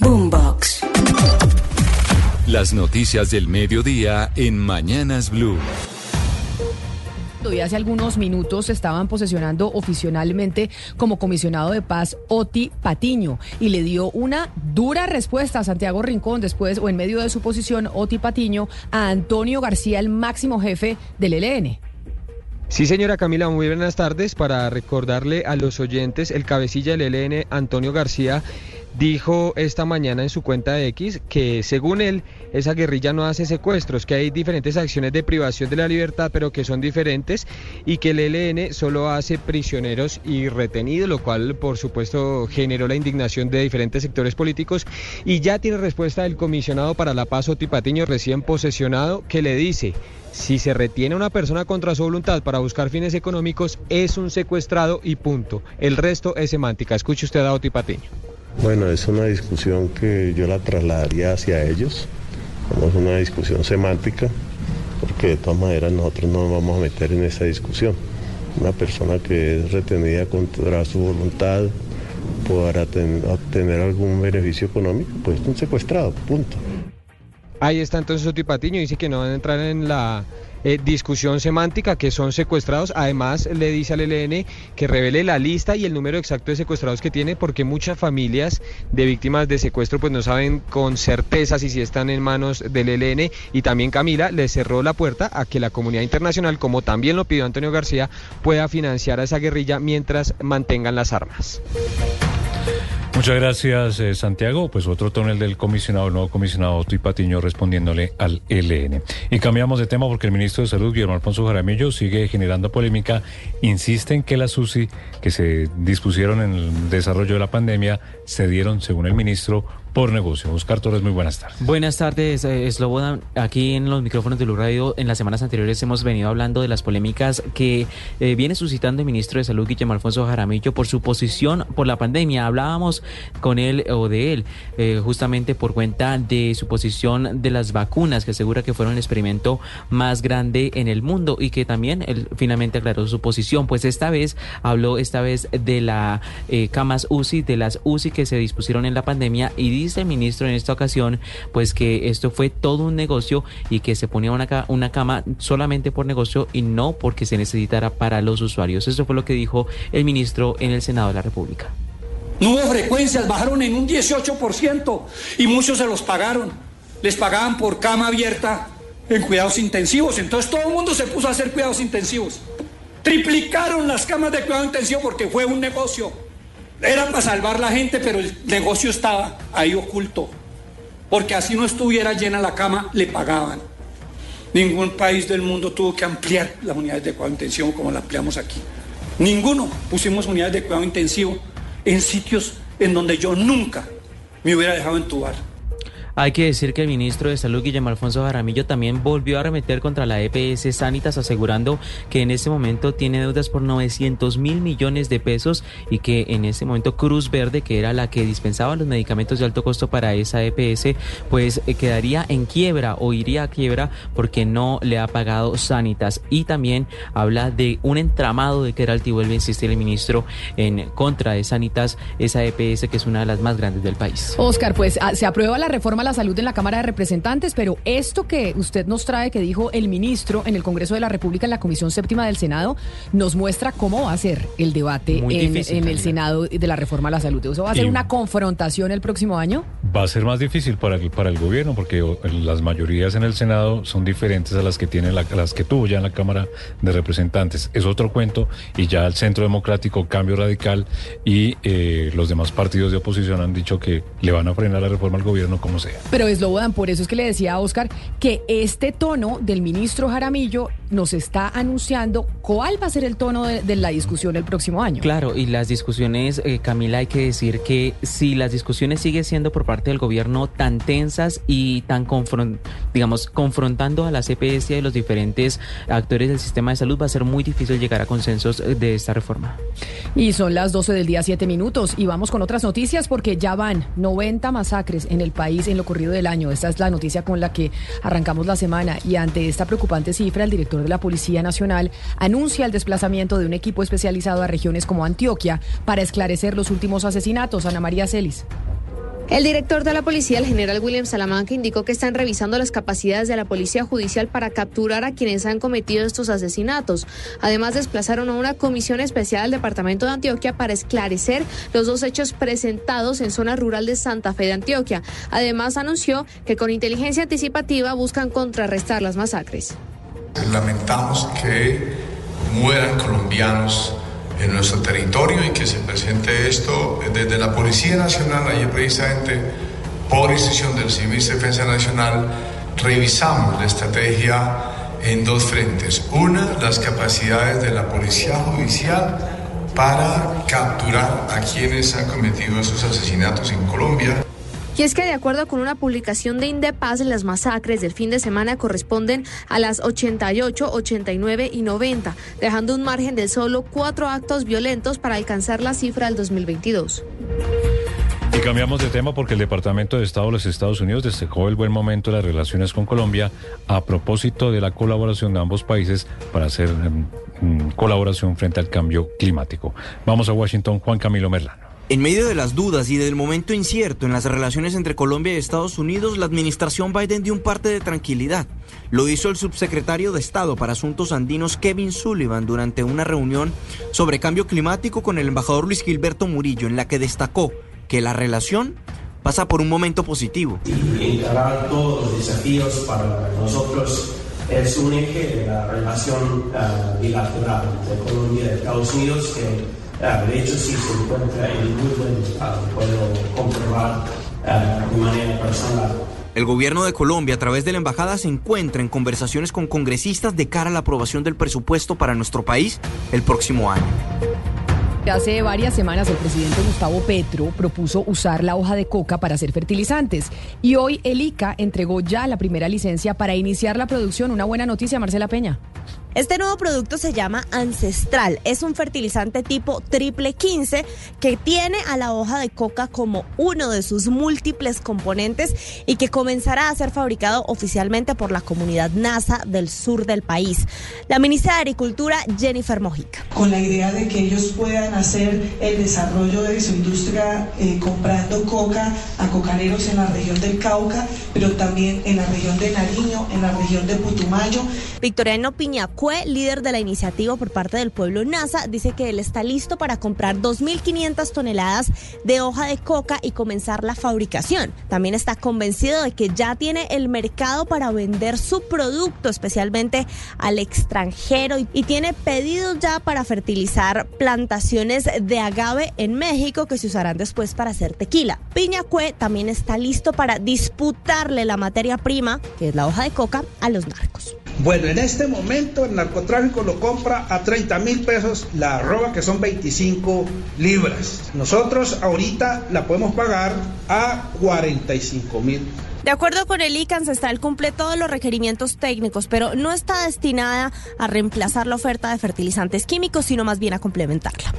Boombox. Las noticias del mediodía en Mañanas Blue. Y hace algunos minutos estaban posesionando oficialmente como comisionado de paz Oti Patiño y le dio una dura respuesta a Santiago Rincón después o en medio de su posición Oti Patiño a Antonio García, el máximo jefe del ELN. Sí, señora Camila, muy buenas tardes. Para recordarle a los oyentes, el cabecilla del ELN, Antonio García, dijo esta mañana en su cuenta de X que según él esa guerrilla no hace secuestros, que hay diferentes acciones de privación de la libertad pero que son diferentes y que el ELN solo hace prisioneros y retenidos, lo cual por supuesto generó la indignación de diferentes sectores políticos y ya tiene respuesta del comisionado para la paz Otipatiño recién posesionado que le dice si se retiene una persona contra su voluntad para buscar fines económicos es un secuestrado y punto. El resto es semántica. Escuche usted a Otipatiño. Bueno, es una discusión que yo la trasladaría hacia ellos, es una discusión semántica, porque de todas maneras nosotros no nos vamos a meter en esa discusión. Una persona que es retenida contra su voluntad para obtener algún beneficio económico, pues es un secuestrado, punto. Ahí está entonces Otipatiño, dice que no van a entrar en la eh, discusión semántica que son secuestrados. Además, le dice al ELN que revele la lista y el número exacto de secuestrados que tiene, porque muchas familias de víctimas de secuestro pues no saben con certeza si, si están en manos del ELN. Y también Camila le cerró la puerta a que la comunidad internacional, como también lo pidió Antonio García, pueda financiar a esa guerrilla mientras mantengan las armas. Muchas gracias, eh, Santiago. Pues otro tonel del comisionado, el nuevo comisionado Otto Patiño respondiéndole al ELN. Y cambiamos de tema porque el ministro de Salud, Guillermo Alfonso Jaramillo, sigue generando polémica. Insiste en que las UCI que se dispusieron en el desarrollo de la pandemia se dieron, según el ministro, por negocio. Oscar Torres, muy buenas tardes. Buenas tardes, eh, Slobodan. Aquí en los micrófonos de Blue Radio, en las semanas anteriores hemos venido hablando de las polémicas que eh, viene suscitando el ministro de Salud, Guillermo Alfonso Jaramillo, por su posición por la pandemia. Hablábamos con él o de él, eh, justamente por cuenta de su posición de las vacunas, que asegura que fueron el experimento más grande en el mundo y que también él finalmente aclaró su posición. Pues esta vez habló esta vez de la camas UCI, de las UCI que se dispusieron en la pandemia y dice el ministro en esta ocasión, pues que esto fue todo un negocio y que se ponía una, una cama solamente por negocio y no porque se necesitara para los usuarios. Eso fue lo que dijo el ministro en el Senado de la República. No hubo frecuencias, bajaron en un 18% y muchos se los pagaron. Les pagaban por cama abierta en cuidados intensivos. Entonces todo el mundo se puso a hacer cuidados intensivos. Triplicaron las camas de cuidado intensivo porque fue un negocio. Era para salvar la gente, pero el negocio estaba ahí oculto. Porque así no estuviera llena la cama, le pagaban. Ningún país del mundo tuvo que ampliar las unidades de cuidado intensivo como la ampliamos aquí. Ninguno pusimos unidades de cuidado intensivo en sitios en donde yo nunca me hubiera dejado entubar. Hay que decir que el ministro de Salud, Guillermo Alfonso Jaramillo, también volvió a arremeter contra la EPS Sanitas, asegurando que en este momento tiene deudas por 900 mil millones de pesos y que en este momento Cruz Verde, que era la que dispensaba los medicamentos de alto costo para esa EPS, pues eh, quedaría en quiebra o iría a quiebra porque no le ha pagado Sanitas. Y también habla de un entramado de que era altivo, vuelve a insistir el ministro en contra de Sanitas, esa EPS que es una de las más grandes del país. Oscar, pues ah, se aprueba la reforma la salud en la Cámara de Representantes, pero esto que usted nos trae, que dijo el ministro en el Congreso de la República, en la Comisión Séptima del Senado, nos muestra cómo va a ser el debate en, el Senado de la reforma a la salud. ¿Eso va a ser una confrontación el próximo año? Va a ser más difícil para el, para el gobierno, porque las mayorías en el Senado son diferentes a las que tiene las que tuvo ya en la Cámara de Representantes. Es otro cuento y ya el Centro Democrático, Cambio Radical y eh, los demás partidos de oposición han dicho que le van a frenar la reforma al gobierno como sea. Pero es Slobodan, por eso es que le decía a Oscar que este tono del ministro Jaramillo nos está anunciando cuál va a ser el tono de, la discusión el próximo año. Claro, y las discusiones, eh, Camila, hay que decir que si las discusiones siguen siendo por parte del gobierno tan tensas y tan, digamos, confrontando a la CPS y a los diferentes actores del sistema de salud, va a ser muy difícil llegar a consensos eh, de esta reforma. Y son las 12 del día, 7 minutos, y vamos con otras noticias porque ya van 90 masacres en el país en lo corrido del año. Esta es la noticia con la que arrancamos la semana y ante esta preocupante cifra, el director de la Policía Nacional anuncia el desplazamiento de un equipo especializado a regiones como Antioquia para esclarecer los últimos asesinatos. Ana María Celis. El director de la policía, el general William Salamanca, indicó que están revisando las capacidades de la policía judicial para capturar a quienes han cometido estos asesinatos. Además, desplazaron a una comisión especial al departamento de Antioquia para esclarecer los dos hechos presentados en zona rural de Santa Fe de Antioquia. Además, anunció que con inteligencia anticipativa buscan contrarrestar las masacres. Lamentamos que mueran colombianos en nuestro territorio y que se presente esto desde la Policía Nacional, ayer precisamente por decisión del de Defensa Nacional, revisamos la estrategia en dos frentes. Una, las capacidades de la Policía Judicial para capturar a quienes han cometido esos asesinatos en Colombia. Y es que de acuerdo con una publicación de Indepaz, las masacres del fin de semana corresponden a las 88, 89 y 90, dejando un margen de solo cuatro actos violentos para alcanzar la cifra del 2022. Y cambiamos de tema porque el Departamento de Estado de los Estados Unidos destacó el buen momento de las relaciones con Colombia a propósito de la colaboración de ambos países para hacer em, mm, colaboración frente al cambio climático. Vamos a Washington, Juan Camilo Merlano. En medio de las dudas y del momento incierto en las relaciones entre Colombia y Estados Unidos, la administración Biden dio un parte de tranquilidad. Lo hizo el subsecretario de Estado para Asuntos Andinos Kevin Sullivan durante una reunión sobre cambio climático con el embajador Luis Gilberto Murillo, en la que destacó que la relación pasa por un momento positivo. Es un eje de la relación uh, bilateral entre Colombia y Estados Unidos que Ah, de hecho, sí se encuentra en buen estado, puedo comprobar ah, de manera personal. El gobierno de Colombia, a través de la embajada, se encuentra en conversaciones con congresistas de cara a la aprobación del presupuesto para nuestro país el próximo año. Hace varias semanas el presidente Gustavo Petro propuso usar la hoja de coca para hacer fertilizantes y hoy el ICA entregó ya la primera licencia para iniciar la producción. Una buena noticia, Marcela Peña. Este nuevo producto se llama Ancestral. Es un fertilizante tipo triple 15 que tiene a la hoja de coca como uno de sus múltiples componentes y que comenzará a ser fabricado oficialmente por la comunidad NASA del sur del país. La ministra de Agricultura, Jennifer Mojica. Con la idea de que ellos puedan hacer el desarrollo de su industria eh, comprando coca a cocaneros en la región del Cauca, pero también en la región de Nariño, en la región de Putumayo. Victoriano Piña fue líder de la iniciativa por parte del pueblo NASA, dice que él está listo para comprar 2.500 toneladas de hoja de coca y comenzar la fabricación. También está convencido de que ya tiene el mercado para vender su producto, especialmente al extranjero, y tiene pedidos ya para fertilizar plantaciones de agave en México que se usarán después para hacer tequila. Piñacue también está listo para disputarle la materia prima, que es la hoja de coca, a los narcos. Bueno, en este momento el narcotráfico lo compra a 30 mil pesos la arroba, que son 25 libras. Nosotros ahorita la podemos pagar a 45 mil. De acuerdo con el ICA, Ancestral cumple todos los requerimientos técnicos, pero no está destinada a reemplazar la oferta de fertilizantes químicos, sino más bien a complementarla.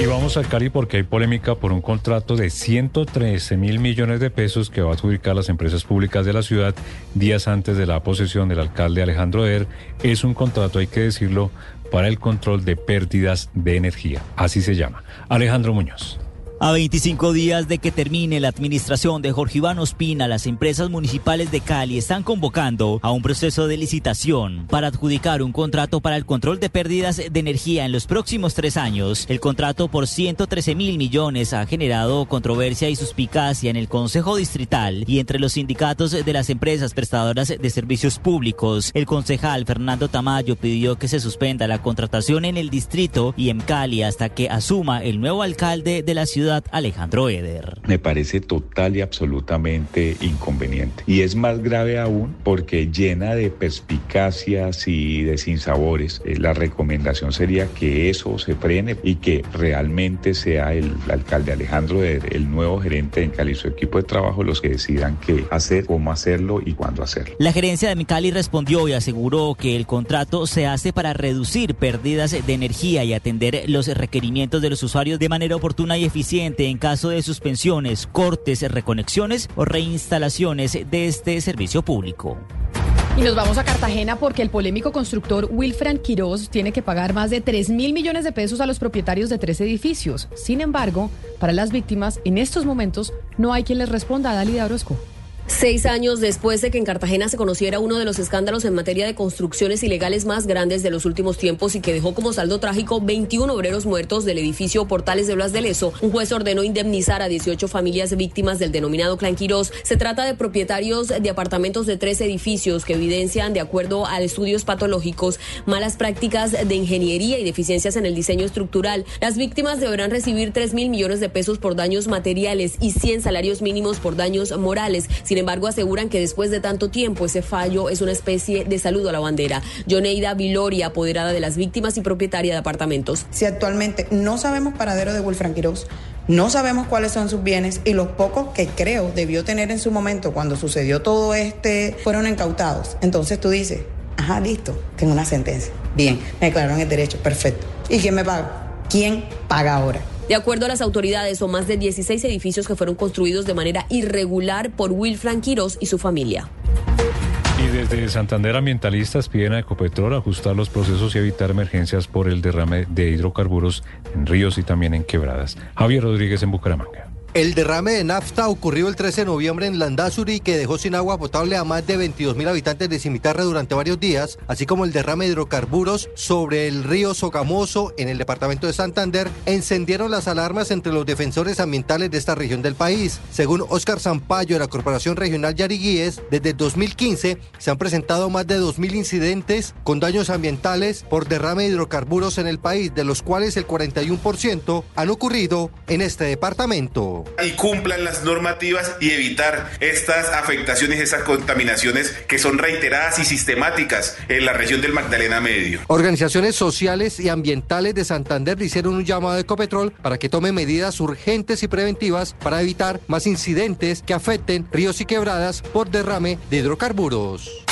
Y vamos al Cali porque hay polémica por un contrato de 113 mil millones de pesos que va a adjudicar las empresas públicas de la ciudad días antes de la posesión del alcalde Alejandro Er. Es un contrato, hay que decirlo, para el control de pérdidas de energía. Así se llama. Alejandro Muñoz. A 25 días de que termine la administración de Jorge Iván Ospina, las empresas municipales de Cali están convocando a un proceso de licitación para adjudicar un contrato para el control de pérdidas de energía en los próximos tres años. El contrato por 113 mil millones ha generado controversia y suspicacia en el Consejo Distrital y entre los sindicatos de las empresas prestadoras de servicios públicos. El concejal Fernando Tamayo pidió que se suspenda la contratación en el distrito y en Cali hasta que asuma el nuevo alcalde de la ciudad ciudad, Alejandro Eder. Me parece total y absolutamente inconveniente. Y es más grave aún porque llena de perspicacias y de sinsabores. Eh, la recomendación sería que eso se frene y que realmente sea el alcalde Alejandro Eder, el nuevo gerente en Cali, su equipo de trabajo, los que decidan qué hacer, cómo hacerlo y cuándo hacerlo. La gerencia de Micali respondió y aseguró que el contrato se hace para reducir pérdidas de energía y atender los requerimientos de los usuarios de manera oportuna y eficiente en caso de suspensiones, cortes, reconexiones o reinstalaciones de este servicio público. Y nos vamos a Cartagena porque el polémico constructor Wilfran Quiroz tiene que pagar más de 3 mil millones de pesos a los propietarios de tres edificios. Sin embargo, para las víctimas, en estos momentos no hay quien les responda a Dalida Orozco. Seis años después de que en Cartagena se conociera uno de los escándalos en materia de construcciones ilegales más grandes de los últimos tiempos y que dejó como saldo trágico 21 obreros muertos del edificio Portales de Blas de Leso, un juez ordenó indemnizar a 18 familias víctimas del denominado Clan Quirós. Se trata de propietarios de apartamentos de tres edificios que evidencian, de acuerdo a estudios patológicos, malas prácticas de ingeniería y deficiencias en el diseño estructural. Las víctimas deberán recibir 3 mil millones de pesos por daños materiales y 100 salarios mínimos por daños morales. Embargo, aseguran que después de tanto tiempo ese fallo es una especie de saludo a la bandera. Joneida Viloria, apoderada de las víctimas y propietaria de apartamentos. Si actualmente no sabemos paradero de Wilfran Quiroz, no sabemos cuáles son sus bienes y los pocos que creo debió tener en su momento cuando sucedió todo este fueron incautados. Entonces tú dices, ajá, listo, tengo una sentencia. Bien, me declararon el derecho, perfecto. ¿Y quién me paga? ¿Quién paga ahora? De acuerdo a las autoridades, son más de 16 edificios que fueron construidos de manera irregular por Wilfran Quiroz y su familia. Y desde Santander ambientalistas piden a Ecopetrol ajustar los procesos y evitar emergencias por el derrame de hidrocarburos en ríos y también en quebradas. Javier Rodríguez en Bucaramanga. El derrame de nafta ocurrió el 13 de noviembre en Landazuri que dejó sin agua potable a más de 22 mil habitantes de Cimitarra durante varios días, así como el derrame de hidrocarburos sobre el río Sogamoso en el departamento de Santander, encendieron las alarmas entre los defensores ambientales de esta región del país. Según Óscar Zampayo de la Corporación Regional Yariguíes, desde el 2015 se han presentado más de 2.000 incidentes con daños ambientales por derrame de hidrocarburos en el país, de los cuales el 41% han ocurrido en este departamento y cumplan las normativas y evitar estas afectaciones, estas contaminaciones que son reiteradas y sistemáticas en la región del Magdalena Medio. Organizaciones sociales y ambientales de Santander hicieron un llamado a Ecopetrol para que tome medidas urgentes y preventivas para evitar más incidentes que afecten ríos y quebradas por derrame de hidrocarburos.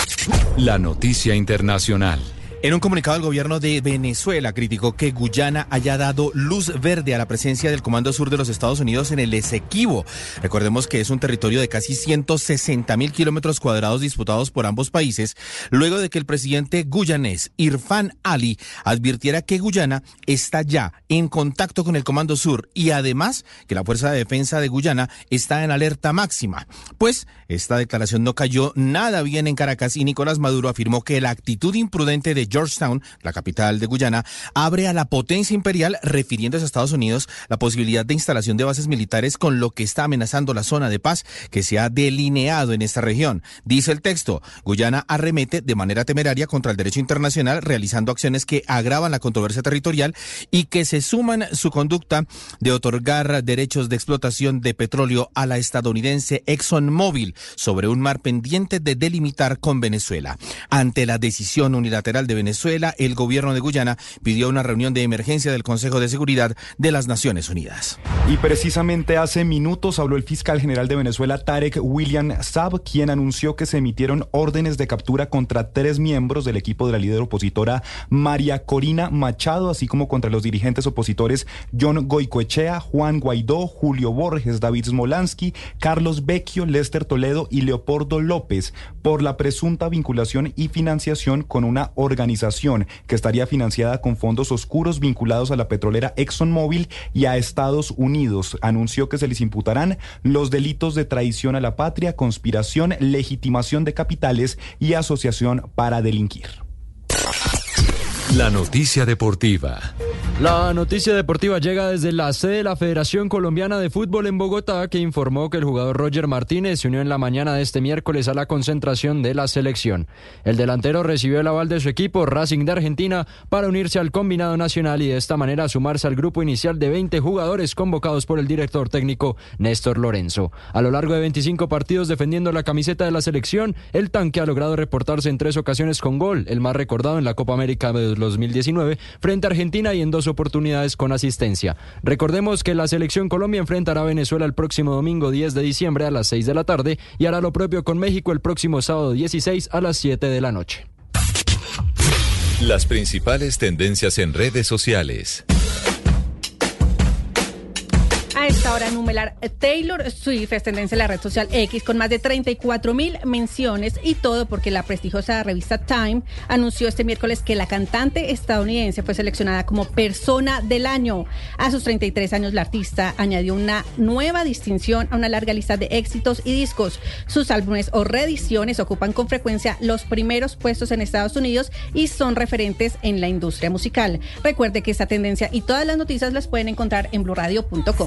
La noticia internacional. En un comunicado, el gobierno de Venezuela criticó que Guyana haya dado luz verde a la presencia del Comando Sur de los Estados Unidos en el Esequibo. Recordemos que es un territorio de casi 160 mil kilómetros cuadrados disputados por ambos países, luego de que el presidente guyanés Irfan Ali advirtiera que Guyana está ya en contacto con el Comando Sur y además que la Fuerza de Defensa de Guyana está en alerta máxima. Pues esta declaración no cayó nada bien en Caracas y Nicolás Maduro afirmó que la actitud imprudente de Georgetown, la capital de Guyana, abre a la potencia imperial, refiriéndose a Estados Unidos, la posibilidad de instalación de bases militares con lo que está amenazando la zona de paz que se ha delineado en esta región. Dice el texto, Guyana arremete de manera temeraria contra el derecho internacional, realizando acciones que agravan la controversia territorial y que se suman su conducta de otorgar derechos de explotación de petróleo a la estadounidense ExxonMobil sobre un mar pendiente de delimitar con Venezuela. Ante la decisión unilateral de Venezuela, el gobierno de Guyana pidió una reunión de emergencia del Consejo de Seguridad de las Naciones Unidas. Y precisamente hace minutos habló el fiscal general de Venezuela, Tarek William Saab, quien anunció que se emitieron órdenes de captura contra tres miembros del equipo de la líder opositora María Corina Machado, así como contra los dirigentes opositores John Goicoechea, Juan Guaidó, Julio Borges, David Smolansky, Carlos Vecchio, Lester Toledo y Leopoldo López, por la presunta vinculación y financiación con una organización que estaría financiada con fondos oscuros vinculados a la petrolera ExxonMobil y a Estados Unidos. Anunció que se les imputarán los delitos de traición a la patria, conspiración, legitimación de capitales y asociación para delinquir. La noticia deportiva. La noticia deportiva llega desde la sede de la Federación Colombiana de Fútbol en Bogotá, que informó que el jugador Roger Martínez se unió en la mañana de este miércoles a la concentración de la selección. El delantero recibió el aval de su equipo Racing de Argentina para unirse al combinado nacional y de esta manera sumarse al grupo inicial de 20 jugadores convocados por el director técnico Néstor Lorenzo. A lo largo de 25 partidos defendiendo la camiseta de la selección, el tanque ha logrado reportarse en tres ocasiones con gol, el más recordado en la Copa América de 2019 frente a Argentina y en dos oportunidades con asistencia. Recordemos que la selección Colombia enfrentará a Venezuela el próximo domingo 10 de diciembre a las 6 de la tarde y hará lo propio con México el próximo sábado 16 a las 7 de la noche. Las principales tendencias en redes sociales. Esta hora numerar Taylor Swift es tendencia en la red social X con más de 34 mil menciones y todo porque la prestigiosa revista Time anunció este miércoles que la cantante estadounidense fue seleccionada como persona del año. A sus 33 años la artista añadió una nueva distinción a una larga lista de éxitos y discos. Sus álbumes o reediciones ocupan con frecuencia los primeros puestos en Estados Unidos y son referentes en la industria musical. Recuerde que esta tendencia y todas las noticias las pueden encontrar en blurradio.com.